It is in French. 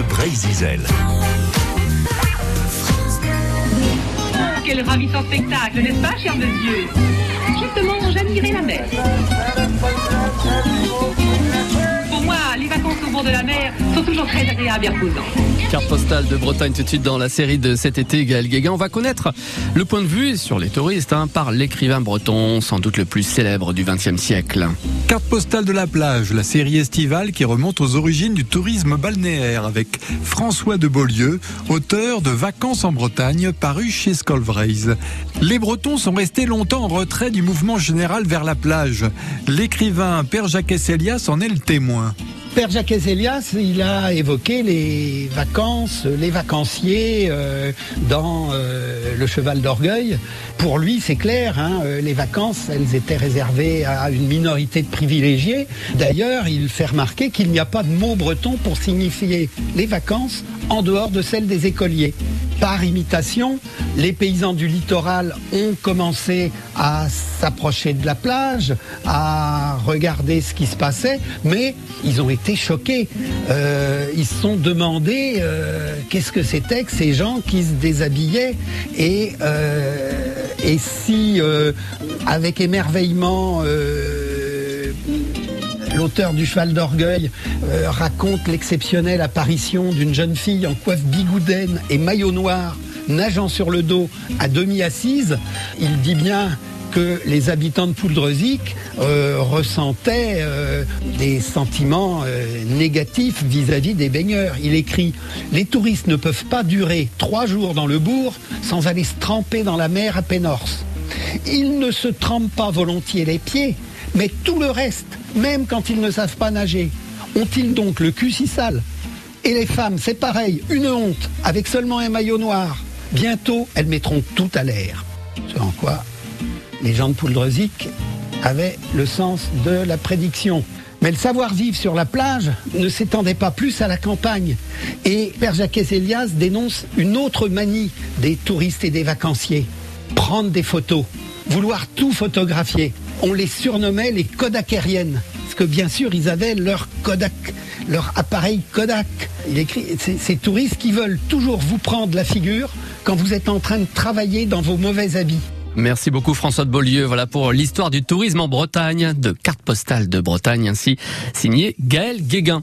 de Bray-Zizel. Quel ravissant spectacle, n'est-ce pas, cher monsieur Justement, j'admirais la mer. Pour moi, les vacances au bord de la mer toujours très agréables et reposantes. Carte postale de Bretagne tout de suite dans la série de cet été, Gaël Guéguin. On va connaître le point de vue sur les touristes hein, par l'écrivain breton, sans doute le plus célèbre du XXe siècle. Carte postale de la plage, la série estivale qui remonte aux origines du tourisme balnéaire avec François de Beaulieu, auteur de Vacances en Bretagne, paru chez Scolvraise. Les Bretons sont restés longtemps en retrait du mouvement général vers la plage. L'écrivain Père Jacques Esselias en est le témoin. Père Jacques Elias, il a évoqué les vacances, les vacanciers euh, dans euh, le cheval d'orgueil. Pour lui, c'est clair, hein, euh, les vacances, elles étaient réservées à une minorité de privilégiés. D'ailleurs, il fait remarquer qu'il n'y a pas de mot breton pour signifier les vacances en dehors de celles des écoliers. Par imitation, les paysans du littoral ont commencé à s'approcher de la plage, à regarder ce qui se passait, mais ils ont été choqués. Euh, ils se sont demandé euh, qu'est-ce que c'était que ces gens qui se déshabillaient et, euh, et si, avec émerveillement, l'auteur du cheval d'orgueil euh, raconte l'exceptionnelle apparition d'une jeune fille en coiffe bigoudaine et maillot noir nageant sur le dos à demi assise. Il dit bien que les habitants de Pouldreuzic euh, ressentaient euh, des sentiments négatifs vis-à-vis des baigneurs. Il écrit Les touristes ne peuvent pas durer trois jours dans le bourg sans aller se tremper dans la mer à Pénorce. Ils ne se trempent pas volontiers les pieds, mais tout le reste, même quand ils ne savent pas nager. Ont-ils donc le cul si sale? Et les femmes, c'est pareil, une honte, avec seulement un maillot noir. Bientôt, elles mettront tout à l'air. Selon quoi, les gens de Pouldreuzic avaient le sens de la prédiction. Mais le savoir-vivre sur la plage ne s'étendait pas plus à la campagne. Et Père Jacques Elias dénonce une autre manie des touristes et des vacanciers. Prendre des photos, vouloir tout photographier. On les surnommait les Kodakériennes. Parce que bien sûr, ils avaient leur Kodak, leur appareil Kodak. Il écrit, ces touristes qui veulent toujours vous prendre la figure quand vous êtes en train de travailler dans vos mauvais habits. Merci beaucoup François de Beaulieu. Voilà pour l'histoire du tourisme en Bretagne, de carte postale de Bretagne ainsi signé Gaël Guéguin.